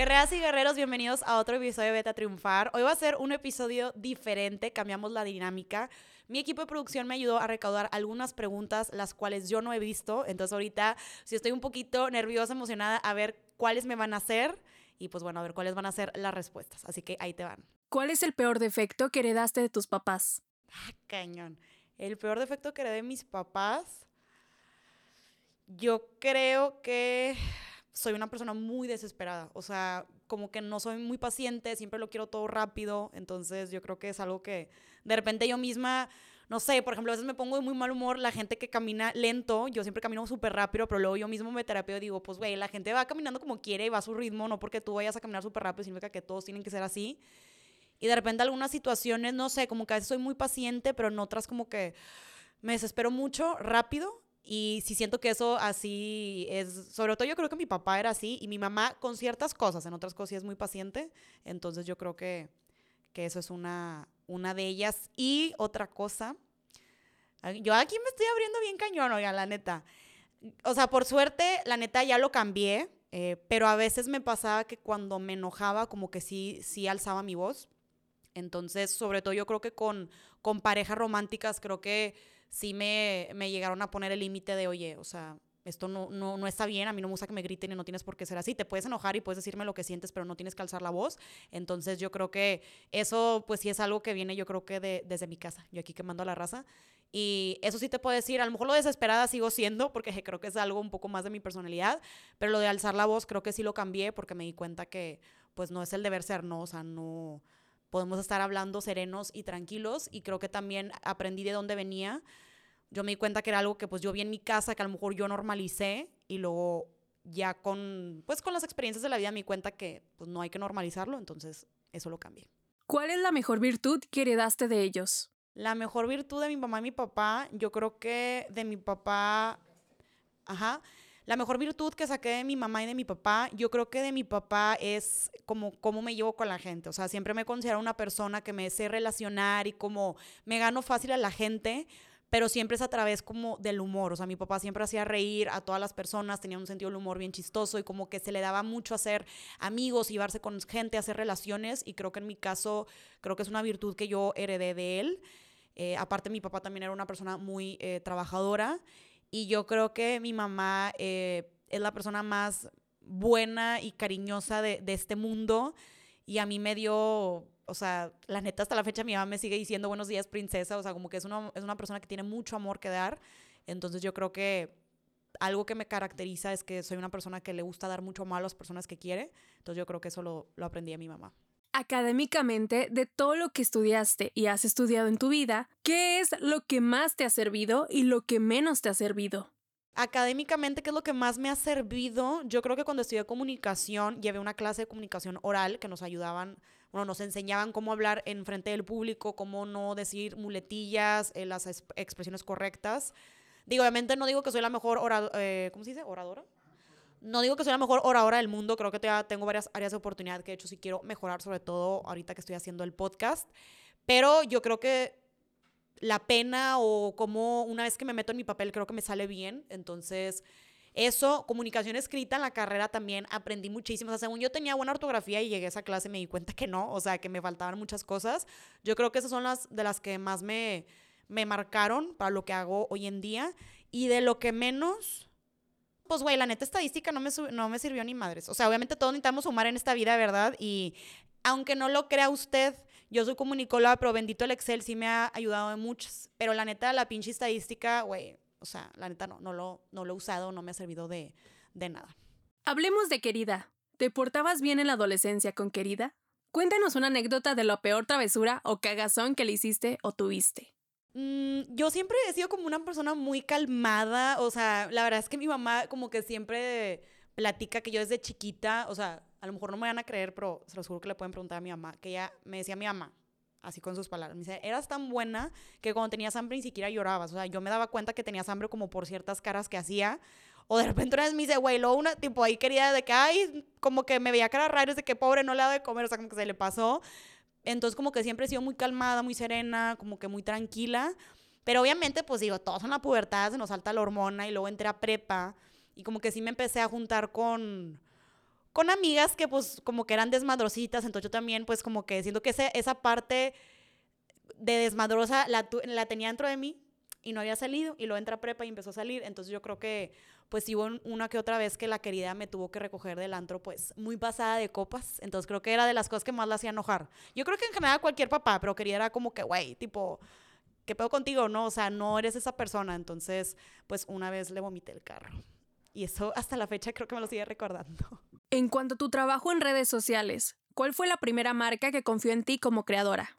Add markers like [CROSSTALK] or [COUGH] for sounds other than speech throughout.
Guerreras y guerreros, bienvenidos a otro episodio de Beta Triunfar. Hoy va a ser un episodio diferente, cambiamos la dinámica. Mi equipo de producción me ayudó a recaudar algunas preguntas, las cuales yo no he visto. Entonces ahorita, si estoy un poquito nerviosa, emocionada, a ver cuáles me van a hacer y pues bueno, a ver cuáles van a ser las respuestas. Así que ahí te van. ¿Cuál es el peor defecto que heredaste de tus papás? Ah, cañón. El peor defecto que heredé de mis papás, yo creo que soy una persona muy desesperada. O sea, como que no soy muy paciente, siempre lo quiero todo rápido. Entonces yo creo que es algo que de repente yo misma, no sé, por ejemplo, a veces me pongo de muy mal humor la gente que camina lento. Yo siempre camino súper rápido, pero luego yo mismo me terapeo y digo, pues güey, la gente va caminando como quiere y va a su ritmo, no porque tú vayas a caminar súper rápido significa que todos tienen que ser así. Y de repente algunas situaciones, no sé, como que a veces soy muy paciente, pero en otras como que me desespero mucho rápido y sí siento que eso así es, sobre todo yo creo que mi papá era así y mi mamá con ciertas cosas, en otras cosas sí es muy paciente, entonces yo creo que, que eso es una, una de ellas. Y otra cosa, yo aquí me estoy abriendo bien cañón, oiga, la neta. O sea, por suerte, la neta ya lo cambié, eh, pero a veces me pasaba que cuando me enojaba como que sí, sí alzaba mi voz. Entonces, sobre todo yo creo que con, con parejas románticas, creo que sí me, me llegaron a poner el límite de, oye, o sea, esto no, no, no, está bien, a mí no me gusta que me griten y no tienes por qué ser así. Te puedes enojar y puedes decirme lo que sientes, pero no tienes que alzar la voz. Entonces yo creo que eso pues sí es algo que viene yo creo que de, desde mi casa, yo aquí quemando a la raza. Y eso sí te puedo decir, a lo mejor lo desesperada sigo siendo, porque [LAUGHS] creo que es algo un poco más de mi personalidad, pero lo de alzar la voz creo que sí lo cambié porque me di cuenta que pues no es el deber ser, no, o sea, no podemos estar hablando serenos y tranquilos y creo que también aprendí de dónde venía yo me di cuenta que era algo que pues yo vi en mi casa, que a lo mejor yo normalicé y luego ya con, pues con las experiencias de la vida me di cuenta que pues no hay que normalizarlo, entonces eso lo cambié. ¿Cuál es la mejor virtud que heredaste de ellos? La mejor virtud de mi mamá y mi papá, yo creo que de mi papá, ajá, la mejor virtud que saqué de mi mamá y de mi papá, yo creo que de mi papá es como cómo me llevo con la gente. O sea, siempre me considero una persona que me sé relacionar y como me gano fácil a la gente pero siempre es a través como del humor. O sea, mi papá siempre hacía reír a todas las personas, tenía un sentido del humor bien chistoso y como que se le daba mucho hacer amigos, llevarse con gente, hacer relaciones y creo que en mi caso, creo que es una virtud que yo heredé de él. Eh, aparte, mi papá también era una persona muy eh, trabajadora y yo creo que mi mamá eh, es la persona más buena y cariñosa de, este mundo y a mí me dio o sea, la neta hasta la fecha mi mamá me sigue diciendo buenos días princesa, o sea, como que es una, es una persona que tiene mucho amor que dar, entonces yo creo que algo que me caracteriza es que soy una persona que le gusta dar mucho amor a las personas que quiere, entonces yo creo que eso lo, lo aprendí de mi mamá. Académicamente, de todo lo que estudiaste y has estudiado en tu vida, ¿qué es lo que más te ha servido y lo que menos te ha servido? Académicamente, ¿qué es lo que más me ha servido? Yo creo que cuando estudié comunicación, llevé una clase de comunicación oral que nos ayudaban, bueno, nos enseñaban cómo hablar en frente del público, cómo no decir muletillas, eh, las expresiones correctas. Digo, obviamente no digo que soy la mejor oradora, eh, ¿cómo se dice? ¿Oradora? No digo que soy la mejor oradora del mundo, creo que todavía tengo varias áreas de oportunidad que de hecho sí quiero mejorar, sobre todo ahorita que estoy haciendo el podcast. Pero yo creo que la pena o como una vez que me meto en mi papel creo que me sale bien. Entonces, eso, comunicación escrita en la carrera también aprendí muchísimo. O sea, según yo tenía buena ortografía y llegué a esa clase me di cuenta que no, o sea, que me faltaban muchas cosas. Yo creo que esas son las de las que más me, me marcaron para lo que hago hoy en día. Y de lo que menos, pues, güey, la neta estadística no me, no me sirvió ni madres. O sea, obviamente todos necesitamos sumar en esta vida, ¿verdad? Y aunque no lo crea usted, yo soy comunicóloga, pero bendito el Excel sí me ha ayudado en muchas. Pero la neta, la pinche estadística, güey, o sea, la neta no, no lo, no lo he usado, no me ha servido de, de nada. Hablemos de querida. ¿Te portabas bien en la adolescencia con querida? Cuéntanos una anécdota de la peor travesura o cagazón que le hiciste o tuviste. Mm, yo siempre he sido como una persona muy calmada, o sea, la verdad es que mi mamá como que siempre platica que yo desde chiquita, o sea, a lo mejor no me van a creer, pero se los juro que le pueden preguntar a mi mamá, que ella me decía mi mamá, así con sus palabras, me dice, eras tan buena que cuando tenías hambre ni siquiera llorabas, o sea, yo me daba cuenta que tenías hambre como por ciertas caras que hacía, o de repente una vez me dice, güey, luego una, tipo, ahí quería de que, ay, como que me veía cara rara, de que pobre, no le daba de comer, o sea, como que se le pasó, entonces como que siempre he sido muy calmada, muy serena, como que muy tranquila, pero obviamente, pues digo, todos en la pubertad, se nos salta la hormona, y luego entré a prepa, y como que sí me empecé a juntar con con amigas que pues como que eran desmadrositas, entonces yo también pues como que siento que ese, esa parte de desmadrosa la, la tenía dentro de mí y no había salido. Y luego entra prepa y empezó a salir, entonces yo creo que pues hubo una que otra vez que la querida me tuvo que recoger del antro pues muy pasada de copas, entonces creo que era de las cosas que más la hacía enojar. Yo creo que en general cualquier papá, pero querida era como que, güey, tipo, ¿qué pedo contigo? No, o sea, no eres esa persona, entonces pues una vez le vomité el carro. Y eso hasta la fecha creo que me lo sigue recordando. En cuanto a tu trabajo en redes sociales, ¿cuál fue la primera marca que confió en ti como creadora?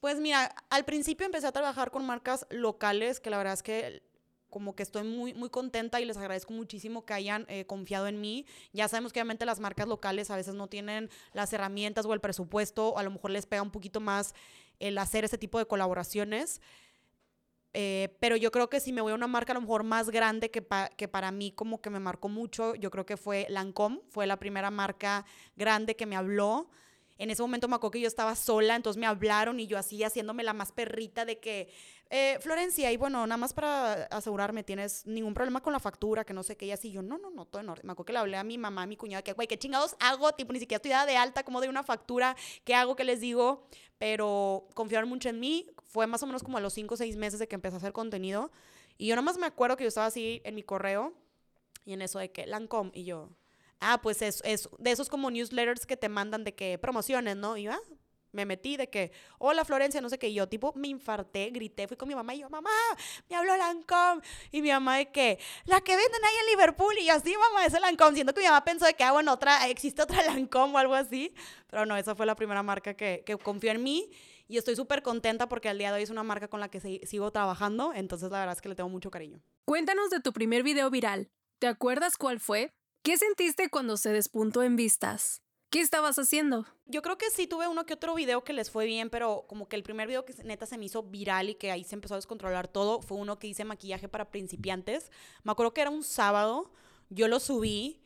pues mira, al principio empecé a trabajar con marcas locales, que la verdad es que como que estoy muy, muy contenta y les agradezco muchísimo que hayan eh, confiado en mí. Ya sabemos que obviamente las marcas locales a veces no tienen las herramientas o el presupuesto, o a lo mejor les pega un poquito más el hacer ese tipo de colaboraciones. Eh, pero yo creo que si me voy a una marca a lo mejor más grande que, que para mí como que me marcó mucho, yo creo que fue Lancome, fue la primera marca grande que me habló. En ese momento me acuerdo que yo estaba sola, entonces me hablaron y yo así haciéndome la más perrita de que, eh, Florencia, y bueno, nada más para asegurarme, ¿tienes ningún problema con la factura? Que no sé qué, y así yo, no, no, no, todo en orden. Me acuerdo que le hablé a mi mamá, a mi cuñada, que, güey, ¿qué chingados hago? Tipo, ni siquiera estoy dada de alta, como de una factura, ¿qué hago? ¿Qué les digo? Pero confiaron mucho en mí, fue más o menos como a los 5 o 6 meses de que empecé a hacer contenido. Y yo nomás me acuerdo que yo estaba así en mi correo y en eso de que Lancome y yo, ah, pues es, es de esos como newsletters que te mandan de que promociones, ¿no? Y yo, ah, me metí de que, hola Florencia, no sé qué, y yo tipo me infarté, grité, fui con mi mamá y yo, mamá, me habló Lancome, y mi mamá de que, la que venden ahí en Liverpool, y así, mamá, es el Lancome, siento que mi mamá pensó de que, ah, bueno, otra, existe otra Lancome o algo así, pero no, esa fue la primera marca que, que confió en mí, y estoy súper contenta porque al día de hoy es una marca con la que sigo trabajando, entonces la verdad es que le tengo mucho cariño. Cuéntanos de tu primer video viral. ¿Te acuerdas cuál fue? ¿Qué sentiste cuando se despuntó en vistas? ¿Qué estabas haciendo? Yo creo que sí tuve uno que otro video que les fue bien, pero como que el primer video que neta se me hizo viral y que ahí se empezó a descontrolar todo fue uno que hice maquillaje para principiantes. Me acuerdo que era un sábado, yo lo subí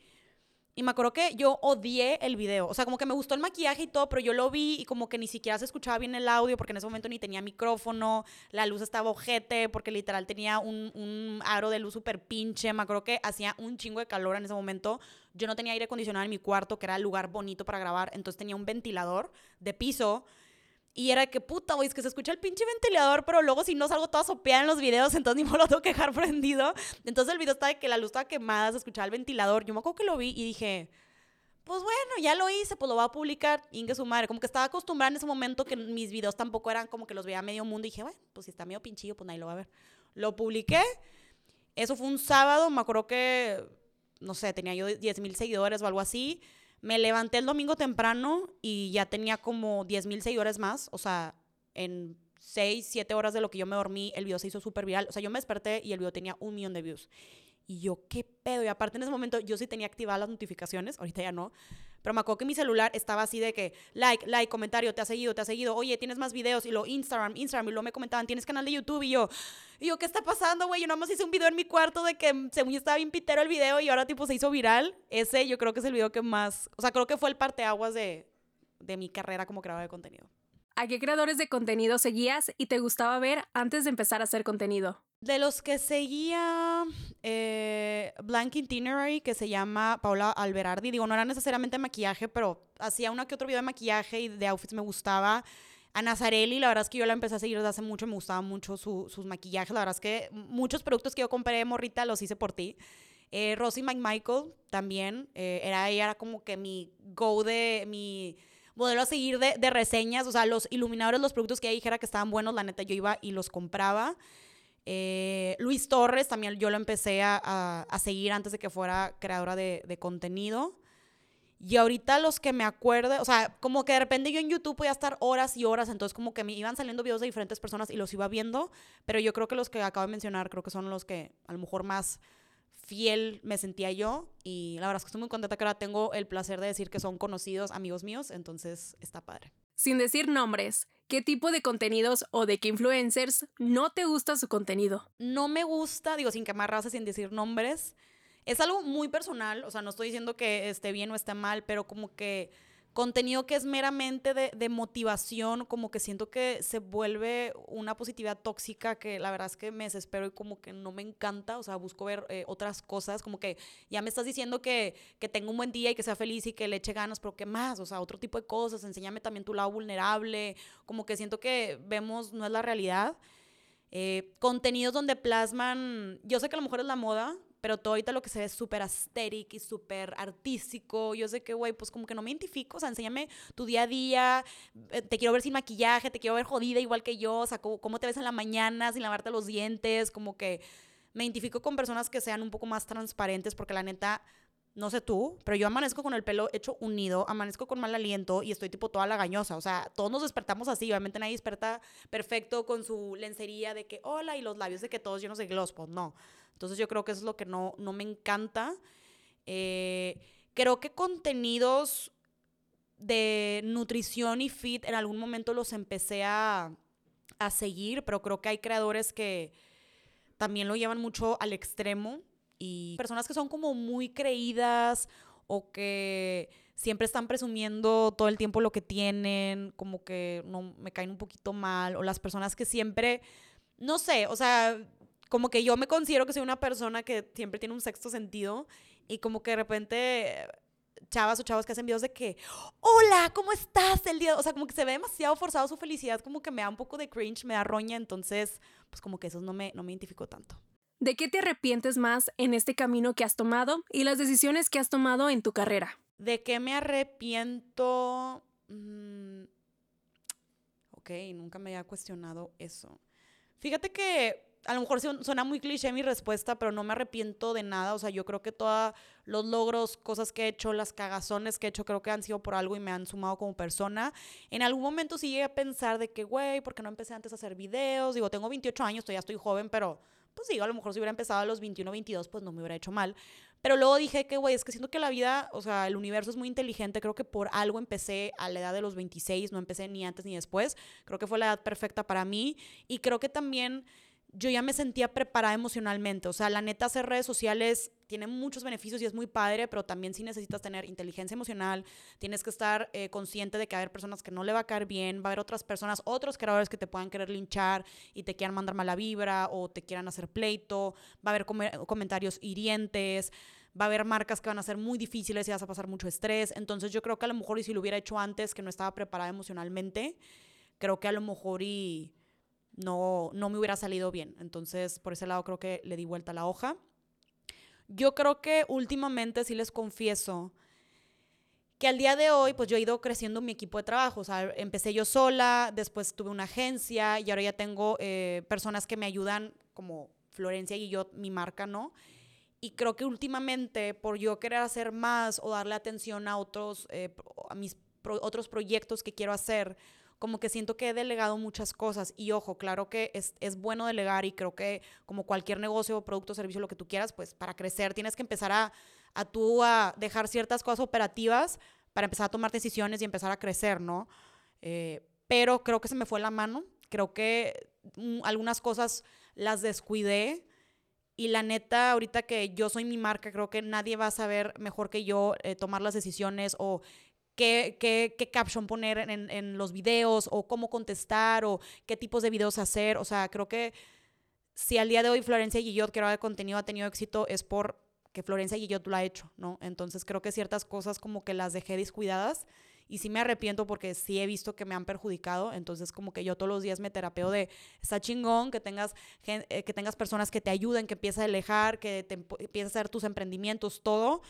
y me acuerdo que yo odié el video. O sea, como que me gustó el maquillaje y todo, pero yo lo vi y como que ni siquiera se escuchaba bien el audio porque en ese momento ni tenía micrófono, la luz estaba ojete porque literal tenía un, un aro de luz súper pinche. Me acuerdo que hacía un chingo de calor en ese momento. Yo no tenía aire acondicionado en mi cuarto, que era el lugar bonito para grabar. Entonces tenía un ventilador de piso y era que puta, güey, es que se escucha el pinche ventilador, pero luego si no salgo toda sopeada en los videos, [LAUGHS] entonces ni me lo tengo que dejar prendido. Entonces el video estaba de que la luz estaba quemada, se escuchaba el ventilador. Yo me acuerdo que lo vi y dije, pues bueno, ya lo hice, pues lo voy a publicar. Inge su madre. Como que estaba acostumbrada en ese momento que mis videos tampoco eran como que los veía medio mundo. Y dije, bueno, pues si está medio pinchillo, pues nadie lo va a ver. Lo publiqué. Eso fue un sábado. Me acuerdo que, no sé, tenía yo 10 mil seguidores o algo así. Me levanté el domingo temprano y ya tenía como 10 mil seguidores más. O sea, en 6, 7 horas de lo que yo me dormí, el video se hizo súper viral. O sea, yo me desperté y el video tenía un millón de views. Y yo, ¿qué pedo? Y aparte en ese momento yo sí tenía activadas las notificaciones, ahorita ya no. Pero me acuerdo que mi celular estaba así de que, like, like, comentario, te ha seguido, te ha seguido. Oye, tienes más videos. Y lo Instagram, Instagram. Y luego me comentaban, tienes canal de YouTube. Y yo, y yo, ¿qué está pasando, güey? Yo nada más hice un video en mi cuarto de que según yo estaba bien pitero el video y ahora tipo se hizo viral. Ese yo creo que es el video que más, o sea, creo que fue el parteaguas de, de mi carrera como creadora de contenido. ¿A qué creadores de contenido seguías y te gustaba ver antes de empezar a hacer contenido? De los que seguía eh, Blank Itinerary, que se llama Paula Alberardi, digo, no era necesariamente maquillaje, pero hacía uno que otro video de maquillaje y de outfits me gustaba. A Nazarelli, la verdad es que yo la empecé a seguir desde hace mucho, me gustaban mucho sus maquillajes, la verdad es que muchos productos que yo compré de morrita los hice por ti. Eh, Rosie McMichael también, eh, era, ella era como que mi go de, mi modelo a seguir de, de, reseñas, o sea, los iluminadores, los productos que ella dijera que estaban buenos, la neta yo iba y los compraba. Eh, Luis Torres también yo lo empecé a, seguir antes de que fuera creadora de, de, contenido. Y ahorita los que me acuerdo, o sea, como que de repente yo en YouTube podía estar horas y horas, entonces como que me iban saliendo videos de diferentes personas y los iba viendo, pero yo creo que los que acabo de mencionar creo que son los que a lo mejor más fiel me sentía yo y la verdad es que estoy muy contenta que ahora tengo el placer de decir que son conocidos amigos míos, entonces está padre. Sin decir nombres, ¿qué tipo de contenidos o de qué influencers no te gusta su contenido? No me gusta, digo sin quemar sin decir nombres. Es algo muy personal, o sea, no estoy diciendo que esté bien o esté mal, pero como que contenido que es meramente de, motivación, como que siento que se vuelve una positividad tóxica que la verdad es que me desespero y como que no me encanta, o sea, busco ver eh, otras cosas, como que ya me estás diciendo que, que tenga un buen día y que sea feliz y que le eche ganas, pero ¿qué más? O sea, otro tipo de cosas, enséñame también tu lado vulnerable, como que siento que vemos, no es la realidad. Eh, contenidos donde plasman, yo sé que a lo mejor es la moda, pero todo ahorita lo que se ve es súper aesthetic y súper artístico. Yo sé que, güey, pues como que no me identifico, o sea, enséñame tu día a día, eh, te quiero ver sin maquillaje, te quiero ver jodida igual que yo, o sea, cómo, te ves en la mañana sin lavarte los dientes, como que me identifico con personas que sean un poco más transparentes, porque la neta, no sé tú, pero yo amanezco con el pelo hecho unido, amanezco con mal aliento y estoy tipo toda lagañosa. O sea, todos nos despertamos así. Obviamente nadie desperta perfecto con su lencería de que hola y los labios de que todos llenos de gloss. Pues no. Entonces yo creo que eso es lo que no, no me encanta. Eh, creo que contenidos de nutrición y fit en algún momento los empecé a, a seguir, pero creo que hay creadores que también lo llevan mucho al extremo y personas que son como muy creídas o que siempre están presumiendo todo el tiempo lo que tienen, como que no me caen un poquito mal, o las personas que siempre, no sé, o sea, como que yo me considero que soy una persona que siempre tiene un sexto sentido y como que de repente chavas o chavos que hacen videos de que, hola, ¿cómo estás el día? O sea, como que se ve demasiado forzado su felicidad, como que me da un poco de cringe, me da roña, entonces, pues como que eso no me, no me identifico tanto. ¿De qué te arrepientes más en este camino que has tomado y las decisiones que has tomado en tu carrera? ¿De qué me arrepiento? Mm, ok, nunca me había cuestionado eso. Fíjate que a lo mejor suena muy cliché mi respuesta, pero no me arrepiento de nada. O sea, yo creo que todos los logros, cosas que he hecho, las cagazones que he hecho, creo que han sido por algo y me han sumado como persona. En algún momento sí llegué a pensar de que, güey, ¿por qué no empecé antes a hacer videos? Digo, tengo 28 años, todavía estoy joven, pero pues digo, a lo mejor si hubiera empezado a los 21, 22, pues no me hubiera hecho mal. Pero luego dije que, güey, es que siento que la vida, o sea, el universo es muy inteligente. Creo que por algo empecé a la edad de los 26, no empecé ni antes ni después. Creo que fue la edad perfecta para mí. Y creo que también yo ya me sentía preparada emocionalmente. O sea, la neta, hacer redes sociales tiene muchos beneficios y es muy padre, pero también sí necesitas tener inteligencia emocional, tienes que estar eh, consciente de que va a haber personas que no le va a caer bien, va a haber otras personas, otros creadores que te puedan querer linchar y te quieran mandar mala vibra o te quieran hacer pleito, va a haber comentarios hirientes. Va a haber marcas que van a ser muy difíciles y vas a pasar mucho estrés. Entonces yo creo que a lo mejor y si lo hubiera hecho antes, que no estaba preparada emocionalmente, creo que a lo mejor y no, no me hubiera salido bien. Entonces, por ese lado creo que le di vuelta a la hoja. Yo creo que últimamente sí les confieso que al día de hoy, pues yo he ido creciendo mi equipo de trabajo. O sea, empecé yo sola, después tuve una agencia y ahora ya tengo eh, personas que me ayudan, como Florencia y yo, mi marca, ¿no? Y creo que últimamente, por yo querer hacer más o darle atención a otros, eh, a mis otros proyectos que quiero hacer, como que siento que he delegado muchas cosas y ojo, claro que es, es bueno delegar y creo que como cualquier negocio, producto, servicio, lo que tú quieras, pues para crecer tienes que empezar a, a tú a dejar ciertas cosas operativas para empezar a tomar decisiones y empezar a crecer, ¿no? Eh, pero creo que se me fue la mano, creo que mm, algunas cosas las descuidé. Y la neta, ahorita que yo soy mi marca, creo que nadie va a saber mejor que yo eh, tomar las decisiones o qué, qué, qué caption poner en, en, los videos o cómo contestar o qué tipos de videos hacer. O sea, creo que si al día de hoy Florencia Guillot, que de contenido, ha tenido éxito, es por que Florencia Guillot lo ha hecho, ¿no? Entonces creo que ciertas cosas como que las dejé descuidadas y sí me arrepiento porque sí he visto que me han perjudicado, entonces como que yo todos los días me terapeo de, está chingón que tengas, eh, que tengas personas que te ayuden, que empieces a alejar, que te empieces a hacer tus emprendimientos, todo,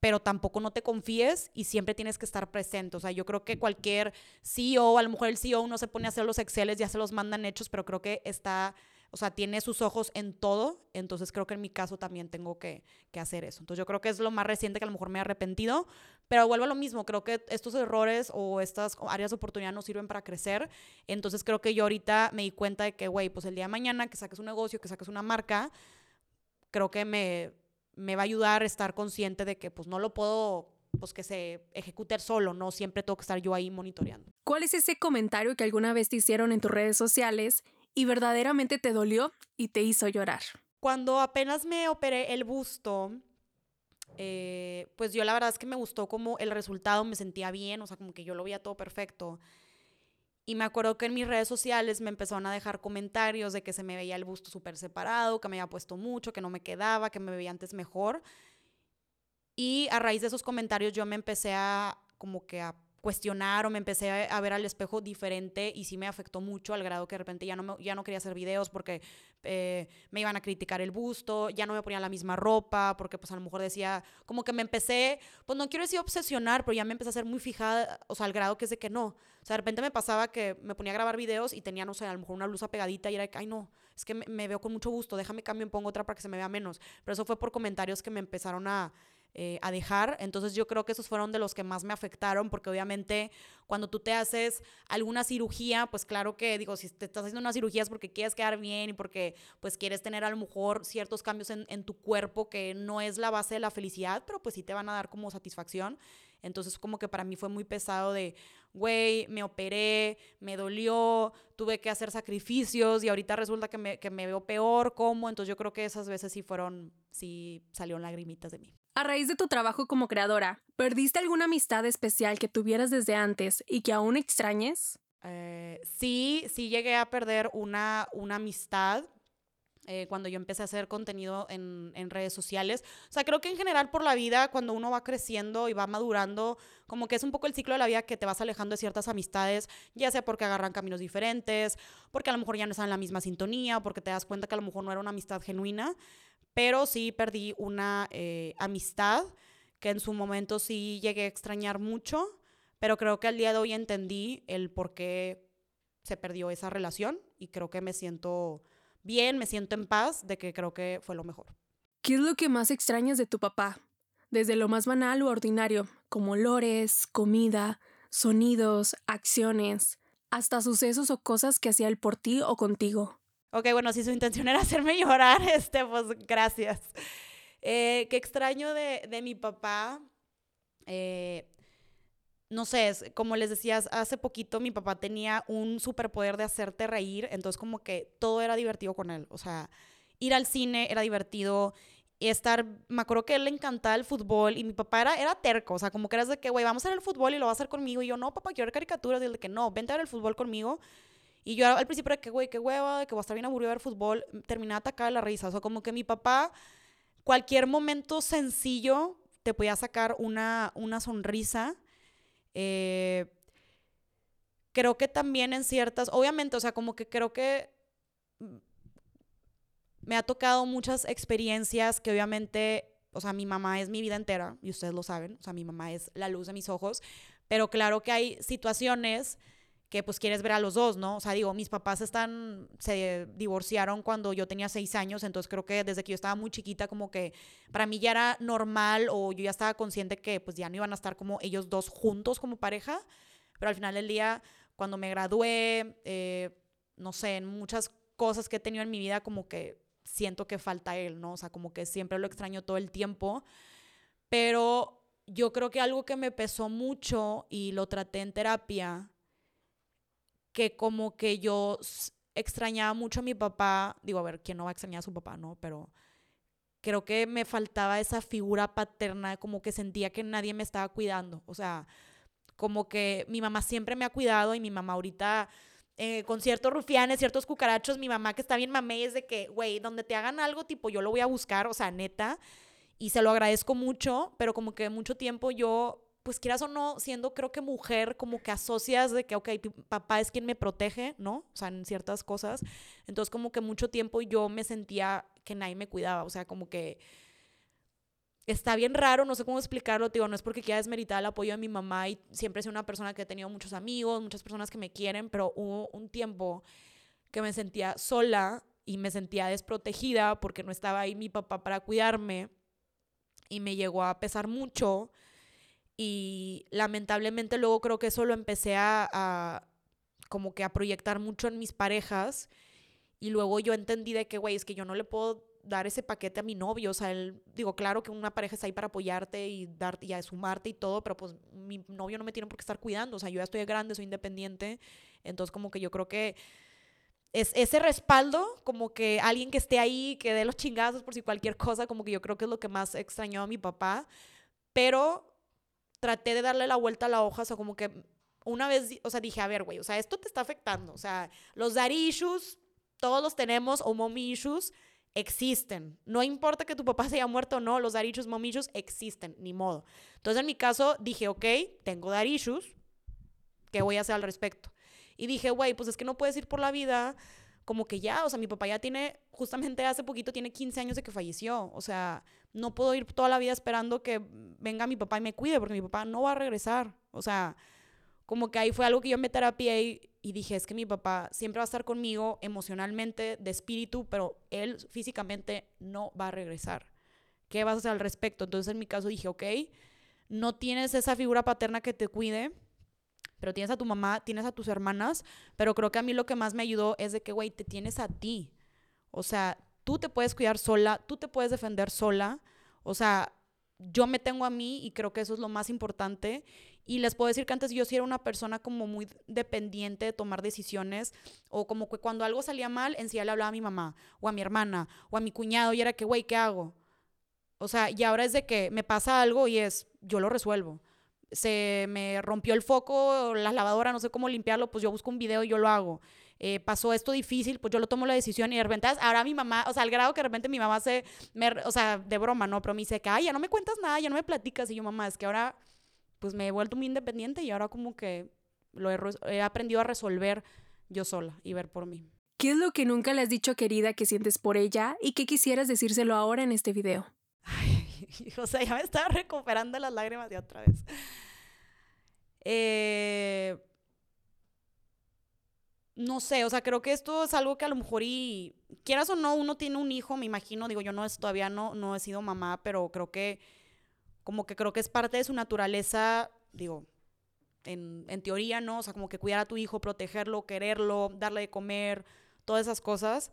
pero tampoco no te confíes y siempre tienes que estar presente. O sea, yo creo que cualquier CEO, a lo mejor el CEO no se pone a hacer los Exceles, ya se los mandan hechos, pero creo que está, o sea, tiene sus ojos en todo. Entonces creo que en mi caso también tengo que, que hacer eso. Entonces yo creo que es lo más reciente que a lo mejor me he arrepentido, pero vuelvo a lo mismo. Creo que estos errores o estas áreas de oportunidad nos sirven para crecer. Entonces creo que yo ahorita me di cuenta de que, güey, pues el día de mañana que saques un negocio, que saques una marca, creo que me me va a ayudar a estar consciente de que pues no lo puedo pues que se ejecute solo, no siempre tengo que estar yo ahí monitoreando. ¿Cuál es ese comentario que alguna vez te hicieron en tus redes sociales y verdaderamente te dolió y te hizo llorar? Cuando apenas me operé el busto, eh, pues yo la verdad es que me gustó como el resultado, me sentía bien, o sea, como que yo lo veía todo perfecto. Y me acuerdo que en mis redes sociales me empezaron a dejar comentarios de que se me veía el busto súper separado, que me había puesto mucho, que no me quedaba, que me veía antes mejor. Y a raíz de esos comentarios yo me empecé a como que a cuestionar o me empecé a, ver al espejo diferente y sí me afectó mucho al grado que de repente ya no, ya no quería hacer videos porque eh, me iban a criticar el busto, ya no me ponía la misma ropa porque pues a lo mejor decía, como que me empecé, pues no quiero decir obsesionar, pero ya me empecé a ser muy fijada, o sea, al grado que es de que no. O sea, de repente me pasaba que me ponía a grabar videos y tenía, no sé, a lo mejor una blusa pegadita y era que, ay no, es que me, me veo con mucho gusto, déjame cambio y pongo otra para que se me vea menos. Pero eso fue por comentarios que me empezaron a eh, a dejar. Entonces yo creo que esos fueron de los que más me afectaron, porque obviamente cuando tú te haces alguna cirugía, pues claro que digo, si te estás haciendo una cirugía es porque quieres quedar bien y porque pues quieres tener a lo mejor ciertos cambios en, en tu cuerpo que no es la base de la felicidad, pero pues sí te van a dar como satisfacción. Entonces como que para mí fue muy pesado de, güey, me operé, me dolió, tuve que hacer sacrificios y ahorita resulta que me, que me veo peor, ¿cómo? Entonces yo creo que esas veces sí fueron, sí salieron lagrimitas de mí. A raíz de tu trabajo como creadora, ¿perdiste alguna amistad especial que tuvieras desde antes y que aún extrañes? Eh, sí, sí llegué a perder una, una amistad eh, cuando yo empecé a hacer contenido en, en, redes sociales. O sea, creo que en general por la vida, cuando uno va creciendo y va madurando, como que es un poco el ciclo de la vida que te vas alejando de ciertas amistades, ya sea porque agarran caminos diferentes, porque a lo mejor ya no están en la misma sintonía, porque te das cuenta que a lo mejor no era una amistad genuina pero sí perdí una eh, amistad que en su momento sí llegué a extrañar mucho, pero creo que al día de hoy entendí el por qué se perdió esa relación y creo que me siento bien, me siento en paz de que creo que fue lo mejor. ¿Qué es lo que más extrañas de tu papá? Desde lo más banal o ordinario, como olores, comida, sonidos, acciones, hasta sucesos o cosas que hacía él por ti o contigo. Ok, bueno, si su intención era hacerme [LAUGHS] llorar, este, pues gracias. Eh, qué extraño de, de mi papá. Eh, no sé, como les decía, hace poquito mi papá tenía un superpoder de hacerte reír, entonces como que todo era divertido con él. O sea, ir al cine era divertido, y estar, me acuerdo que él le encantaba el fútbol y mi papá era, terco, o sea, como que era de que, güey, vamos a ver el fútbol y lo va a hacer conmigo. Y yo, no, papá, quiero ver caricaturas. Y él de que, no, vente a ver el fútbol conmigo. Y yo al principio era que, güey, qué hueva, de que voy a estar bien aburrido de ver fútbol, terminé de atacar la risa. O sea, como que mi papá, cualquier momento sencillo, te podía sacar una, una sonrisa. Eh, creo que también en ciertas, obviamente, o sea, como que creo que me ha tocado muchas experiencias que obviamente, o sea, mi mamá es mi vida entera, y ustedes lo saben, o sea, mi mamá es la luz de mis ojos, pero claro que hay situaciones que pues quieres ver a los dos, ¿no? O sea, digo, mis papás están, se divorciaron cuando yo tenía seis años, entonces creo que desde que yo estaba muy chiquita, como que para mí ya era normal o yo ya estaba consciente que pues ya no iban a estar como ellos dos juntos como pareja, pero al final del día, cuando me gradué, eh, no sé, en muchas cosas que he tenido en mi vida, como que siento que falta él, ¿no? O sea, como que siempre lo extraño todo el tiempo, pero yo creo que algo que me pesó mucho y lo traté en terapia, que como que yo extrañaba mucho a mi papá, digo, a ver, ¿quién no va a extrañar a su papá, no? Pero creo que me faltaba esa figura paterna, como que sentía que nadie me estaba cuidando, o sea, como que mi mamá siempre me ha cuidado y mi mamá ahorita... Eh, con ciertos rufianes, ciertos cucarachos, mi mamá que está bien mamé es de que, güey, donde te hagan algo, tipo, yo lo voy a buscar, o sea, neta, y se lo agradezco mucho, pero como que mucho tiempo yo pues quieras o no, siendo creo que mujer, como que asocias de que, ok, papá es quien me protege, ¿no? O sea, en ciertas cosas. Entonces, como que mucho tiempo yo me sentía que nadie me cuidaba, o sea, como que está bien raro, no sé cómo explicarlo, digo, no es porque quiera desmeritar el apoyo de mi mamá y siempre he sido una persona que he tenido muchos amigos, muchas personas que me quieren, pero hubo un tiempo que me sentía sola y me sentía desprotegida porque no estaba ahí mi papá para cuidarme y me llegó a pesar mucho y lamentablemente luego creo que eso lo empecé a, como que a proyectar mucho en mis parejas y luego yo entendí de que, güey, es que yo no le puedo dar ese paquete a mi novio, o sea, él, digo, claro que una pareja está ahí para apoyarte y darte y a sumarte y todo, pero pues mi novio no me tiene por qué estar cuidando, o sea, yo ya estoy grande, soy independiente, entonces como que yo creo que es ese respaldo, como que alguien que esté ahí, que dé los chingazos por si cualquier cosa, como que yo creo que es lo que más extrañó a mi papá. Pero traté de darle la vuelta a la hoja, o sea, como que una vez, o sea, dije, a ver, güey, o sea, esto te está afectando, o sea, los daddy issues, todos los tenemos, o mommy issues, existen. No importa que tu papá se haya muerto o no, los daddy issues, mommy issues existen, ni modo. Entonces, en mi caso, dije, ok, tengo daddy issues, ¿qué voy a hacer al respecto? Y dije, güey, pues es que no puedes ir por la vida como que ya, o sea, mi papá ya tiene, justamente hace poquito tiene 15 años de que falleció, o sea, no puedo ir toda la vida esperando que venga mi papá y me cuide, porque mi papá no va a regresar, o sea, como que ahí fue algo que yo me terapia y, y dije, es que mi papá siempre va a estar conmigo emocionalmente, de espíritu, pero él físicamente no va a regresar. ¿Qué vas a hacer al respecto? Entonces en mi caso dije, ok, no tienes esa figura paterna que te cuide, pero tienes a tu mamá, tienes a tus hermanas, pero creo que a mí lo que más me ayudó es de que, güey, te tienes a ti. O sea, tú te puedes cuidar sola, tú te puedes defender sola. O sea, yo me tengo a mí y creo que eso es lo más importante. Y les puedo decir que antes yo sí era una persona como muy dependiente de tomar decisiones o como que cuando algo salía mal, en sí le hablaba a mi mamá o a mi hermana o a mi cuñado y era que, güey, ¿qué hago? O sea, y ahora es de que me pasa algo y es, yo lo resuelvo se me rompió el foco, la lavadora, no sé cómo limpiarlo, pues yo busco un video y yo lo hago. Eh, pasó esto difícil, pues yo lo tomo la decisión y de repente, ahora mi mamá, o sea, al grado que de repente mi mamá se, me, o sea, de broma, ¿no? Pero me dice que, ay, ya no me cuentas nada, ya no me platicas. Y yo, mamá, es que ahora, pues me he vuelto muy independiente y ahora como que lo he, he aprendido a resolver yo sola y ver por mí. ¿Qué es lo que nunca le has dicho, querida, que sientes por ella y qué quisieras decírselo ahora en este video? [LAUGHS] O sea, ya me estaba recuperando las lágrimas de otra vez. Eh, no sé, o sea, creo que esto es algo que a lo mejor y quieras o no, uno tiene un hijo, me imagino, digo, yo no es, todavía no, no he sido mamá, pero creo que como que creo que es parte de su naturaleza, digo, en, en teoría, ¿no? O sea, como que cuidar a tu hijo, protegerlo, quererlo, darle de comer, todas esas cosas.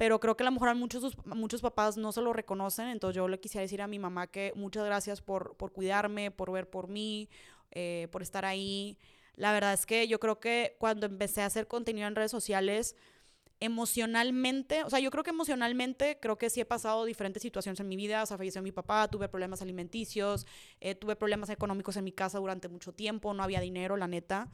Pero creo que a lo mejor muchos, muchos papás no se lo reconocen, entonces yo le quisiera decir a mi mamá que muchas gracias por, por cuidarme, por ver por mí, eh, por estar ahí. La verdad es que yo creo que cuando empecé a hacer contenido en redes sociales, emocionalmente, o sea, yo creo que emocionalmente, creo que sí he pasado diferentes situaciones en mi vida, o sea, falleció mi papá, tuve problemas alimenticios, eh, tuve problemas económicos en mi casa durante mucho tiempo, no había dinero, la neta.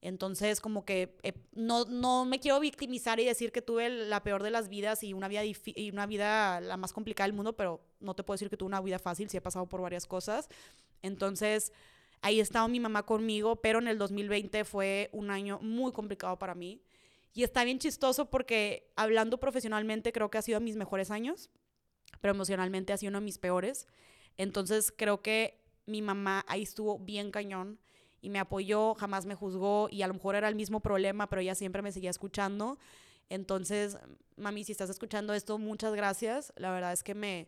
Entonces, como que eh, no, no me quiero victimizar y decir que tuve la peor de las vidas y una vida, y una vida la más complicada del mundo, pero no te puedo decir que tuve una vida fácil, sí he pasado por varias cosas. Entonces, Ahí estaba mi mamá conmigo, pero en el 2020 fue un año muy complicado para mí. Y está bien chistoso porque hablando profesionalmente creo que ha sido mis mejores años, pero emocionalmente ha sido uno de mis peores. Entonces creo que mi mamá ahí estuvo bien cañón y me apoyó, jamás me juzgó y a lo mejor era el mismo problema, pero ella siempre me seguía escuchando. Entonces, mami, si estás escuchando esto, muchas gracias. La verdad es que me,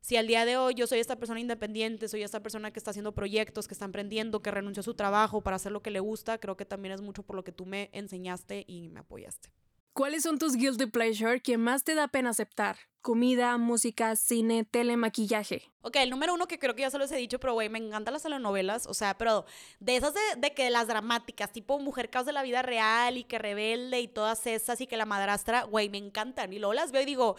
si al día de hoy yo soy esta persona independiente, soy esta persona que está haciendo proyectos, que está emprendiendo, que renunció a su trabajo para hacer lo que le gusta, creo que también es mucho por lo que tú me enseñaste y me apoyaste. ¿Cuáles son tus guilty pleasure que más te da pena aceptar? Comida, música, cine, tele, maquillaje. Ok, el número uno que creo que ya se los he dicho, pero güey, me encantan las telenovelas, o sea, pero de esas de, de, que las dramáticas, tipo Mujer Caos de la Vida Real y que Rebelde y todas esas y que la madrastra, güey, me encantan. Y luego las veo y digo,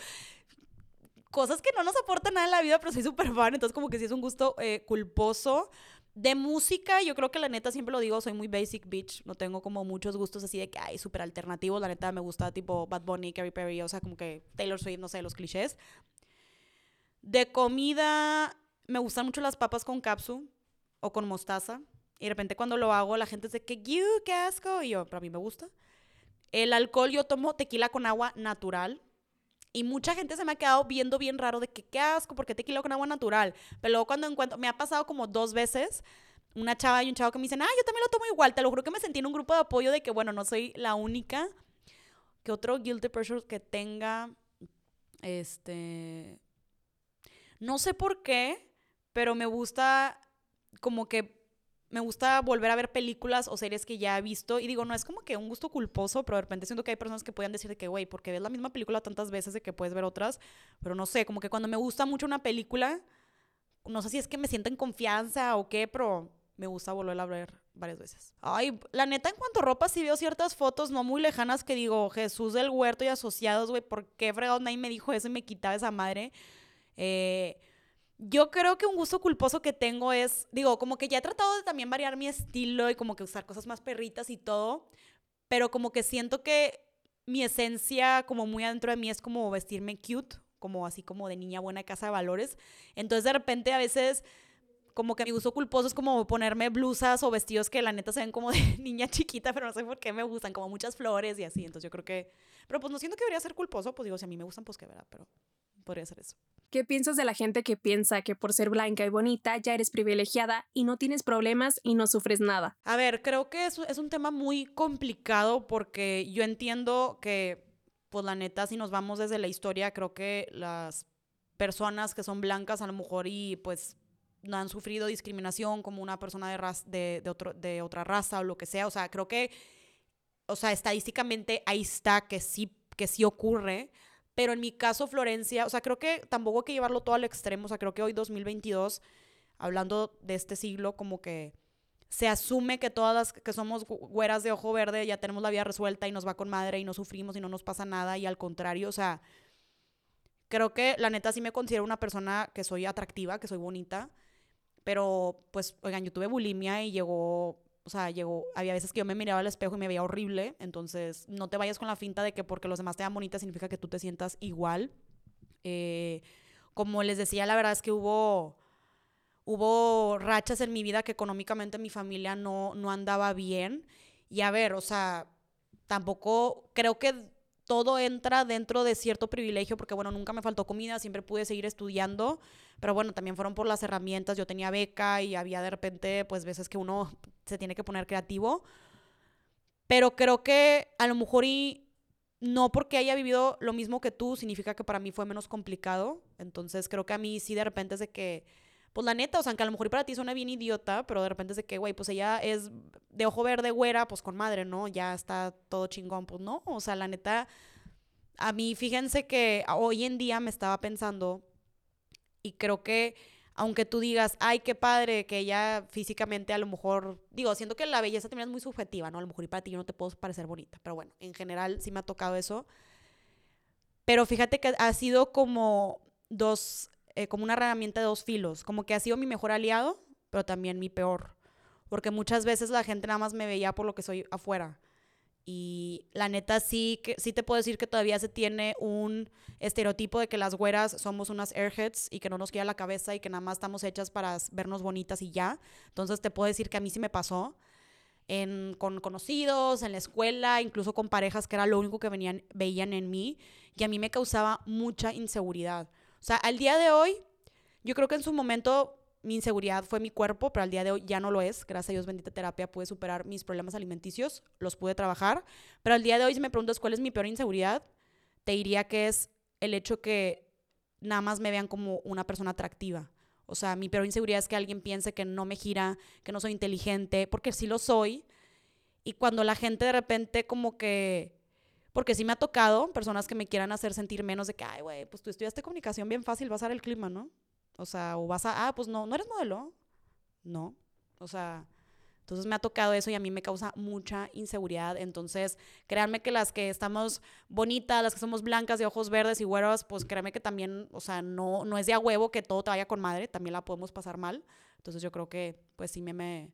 cosas que no nos aportan nada en la vida, pero soy súper fan, entonces como que sí es un gusto eh, culposo. De música, yo creo que la neta siempre lo digo, soy muy basic bitch, no tengo como muchos gustos así de que hay súper alternativos, la neta me gusta tipo Bad Bunny, Carrie Perry, o sea, como que Taylor Swift, no sé, los clichés. De comida, me gustan mucho las papas con capsu o con mostaza. Y de repente cuando lo hago, la gente dice que, qué asco. Y yo, para mí me gusta. El alcohol, yo tomo tequila con agua natural. Y mucha gente se me ha quedado viendo bien raro de que qué asco, porque tequila con agua natural. Pero luego cuando encuentro, me ha pasado como dos veces una chava y un chavo que me dicen, ah, yo también lo tomo igual. Te lo juro que me sentí en un grupo de apoyo de que, bueno, no soy la única. Que otro guilty pleasure que tenga, este, no sé por qué, pero me gusta como que me gusta volver a ver películas o series que ya he visto y digo, no es como que un gusto culposo, pero de repente siento que hay personas que pueden decir de que, güey, porque ves la misma película tantas veces de que puedes ver otras, pero no sé, como que cuando me gusta mucho una película, no sé si es que me siento en confianza o qué, pero me gusta volver a ver varias veces. Ay, la neta, en cuanto a ropa, sí veo ciertas fotos no muy lejanas que digo, Jesús del Huerto y asociados, güey, ¿por qué fregado nadie me dijo eso y me quitaba esa madre? Eh, yo creo que un gusto culposo que tengo es, digo, como que ya he tratado de también variar mi estilo y como que usar cosas más perritas y todo, pero como que siento que mi esencia como muy adentro de mí es como vestirme cute, como así como de niña buena casa de valores. Entonces de repente a veces como que mi gusto culposo es como ponerme blusas o vestidos que la neta se ven como de [LAUGHS] niña chiquita, pero no sé por qué me gustan, como muchas flores y así. Entonces yo creo que, pero pues no siento que debería ser culposo, pues digo, si a mí me gustan, pues que verá, pero podría ser eso. ¿Qué piensas de la gente que piensa que por ser blanca y bonita ya eres privilegiada y no tienes problemas y no sufres nada? A ver, creo que es, es un tema muy complicado porque yo entiendo que, pues la neta, si nos vamos desde la historia, creo que las personas que son blancas a lo mejor y pues no han sufrido discriminación como una persona de, de, de, otra raza o lo que sea. O sea, creo que, o sea, estadísticamente ahí está que sí, que sí ocurre. Pero en mi caso, Florencia, o sea, creo que tampoco hay que llevarlo todo al extremo. O sea, creo que hoy 2022, hablando de este siglo, como que se asume que todas las que somos güeras de ojo verde ya tenemos la vida resuelta y nos va con madre y no sufrimos y no nos pasa nada. Y al contrario, o sea, creo que la neta sí me considero una persona que soy atractiva, que soy bonita pero, pues, oigan, yo tuve bulimia y llegó, o sea, llegó, había veces que yo me miraba al espejo y me veía horrible. Entonces, no te vayas con la finta de que porque los demás te vean bonita significa que tú te sientas igual. Eh, como les decía, la verdad es que hubo, hubo rachas en mi vida que económicamente mi familia no, no andaba bien. Y a ver, o sea, tampoco creo que todo entra dentro de cierto privilegio, porque bueno, nunca me faltó comida, siempre pude seguir estudiando, pero bueno, también fueron por las herramientas, yo tenía beca y había de repente, pues veces que uno se tiene que poner creativo, pero creo que a lo mejor y no porque haya vivido lo mismo que tú, significa que para mí fue menos complicado, entonces creo que a mí sí de repente es de que pues la neta, o sea, que a lo mejor para ti suena bien idiota, pero de repente es de que, güey, pues ella es de ojo verde, güera, pues con madre, ¿no? Ya está todo chingón, pues no, o sea, la neta, a mí fíjense que hoy en día me estaba pensando y creo que aunque tú digas, ay, qué padre, que ella físicamente a lo mejor, digo, siento que la belleza también es muy subjetiva, ¿no? A lo mejor y para ti yo no te puedo parecer bonita, pero bueno, en general sí me ha tocado eso. Pero fíjate que ha sido como dos eh, como una herramienta de dos filos, como que ha sido mi mejor aliado, pero también mi peor, porque muchas veces la gente nada más me veía por lo que soy afuera. Y la neta sí, que, sí te puedo decir que todavía se tiene un estereotipo de que las güeras somos unas airheads y que no nos queda la cabeza y que nada más estamos hechas para vernos bonitas y ya. Entonces te puedo decir que a mí sí me pasó. En, con conocidos, en la escuela, incluso con parejas que era lo único que venían, veían en mí y a mí me causaba mucha inseguridad. O sea, al día de hoy, yo creo que en su momento mi inseguridad fue mi cuerpo, pero al día de hoy ya no lo es. Gracias a Dios, bendita terapia, pude superar mis problemas alimenticios, los pude trabajar. Pero al día de hoy, si me preguntas cuál es mi peor inseguridad, te diría que es el hecho que nada más me vean como una persona atractiva. O sea, mi peor inseguridad es que alguien piense que no me gira, que no soy inteligente, porque sí lo soy. Y cuando la gente de repente como que porque sí me ha tocado personas que me quieran hacer sentir menos de que, ay, güey, pues tú estudiaste comunicación bien fácil, vas a dar el clima, ¿no? O sea, o vas a, ah, pues no, no eres modelo. No. O sea, entonces me ha tocado eso y a mí me causa mucha inseguridad. Entonces, créanme que las que estamos bonitas, las que somos blancas de ojos verdes y güeros, pues créanme que también, o sea, no, no es de a huevo que todo te vaya con madre, también la podemos pasar mal. Entonces yo creo que, pues sí me, me,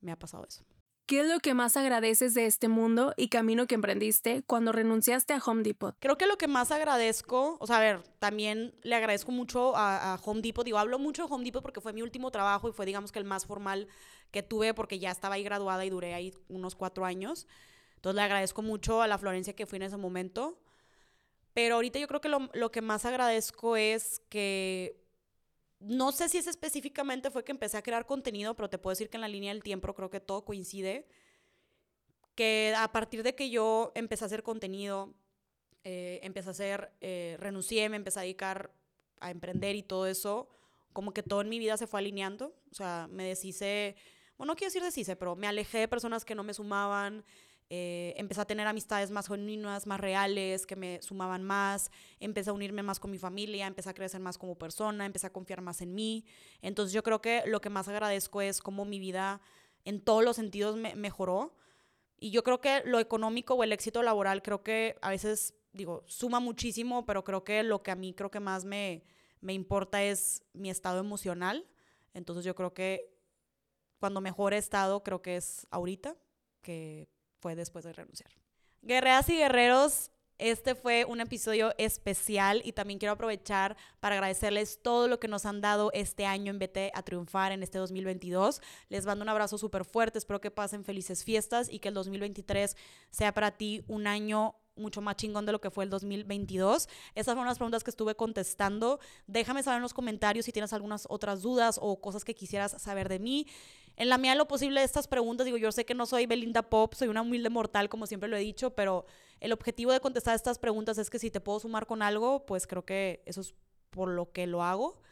me ha pasado eso. ¿Qué es lo que más agradeces de este mundo y camino que emprendiste cuando renunciaste a Home Depot? Creo que lo que más agradezco, o sea, a ver, también le agradezco mucho a, Home Depot. Digo, hablo mucho de Home Depot porque fue mi último trabajo y fue, digamos, que el más formal que tuve porque ya estaba ahí graduada y duré ahí unos cuatro años. Entonces le agradezco mucho a la Florencia que fui en ese momento. Pero ahorita yo creo que lo, lo que más agradezco es que no sé si es específicamente fue que empecé a crear contenido, pero te puedo decir que en la línea del tiempo creo que todo coincide. Que a partir de que yo empecé a hacer contenido, eh, empecé a hacer, eh, renuncié, me empecé a dedicar a emprender y todo eso, como que todo en mi vida se fue alineando. O sea, me deshice, bueno, no quiero decir deshice, pero me alejé de personas que no me sumaban, eh, empecé a tener amistades más genuinas, más reales, que me sumaban más, empecé a unirme más con mi familia, empecé a crecer más como persona, empecé a confiar más en mí. Entonces yo creo que lo que más agradezco es cómo mi vida en todos los sentidos me mejoró. Y yo creo que lo económico o el éxito laboral creo que a veces, digo, suma muchísimo, pero creo que lo que a mí creo que más me, me importa es mi estado emocional. Entonces yo creo que cuando mejor he estado creo que es ahorita, que fue después de renunciar. Guerreras y guerreros, este fue un episodio especial y también quiero aprovechar para agradecerles todo lo que nos han dado este año en Vete a Triunfar en este 2022. Les mando un abrazo súper fuerte, espero que pasen felices fiestas y que el 2023 sea para ti un año mucho más chingón de lo que fue el 2022. Esas fueron las preguntas que estuve contestando. Déjame saber en los comentarios si tienes algunas otras dudas o cosas que quisieras saber de mí. En la medida de lo posible de estas preguntas, digo, yo sé que no soy Belinda Pop, soy una humilde mortal, como siempre lo he dicho, pero el objetivo de contestar estas preguntas es que si te puedo sumar con algo, pues creo que eso es por lo que lo hago.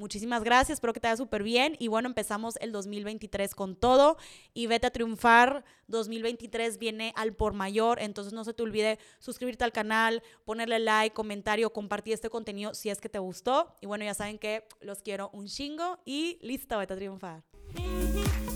Muchísimas gracias, espero que te vaya súper bien. Y bueno, empezamos el 2023 con todo y vete a triunfar. 2023 viene al por mayor, entonces no se te olvide suscribirte al canal, ponerle like, comentario, compartir este contenido si es que te gustó. Y bueno, ya saben que los quiero un chingo y listo, vete a triunfar. me.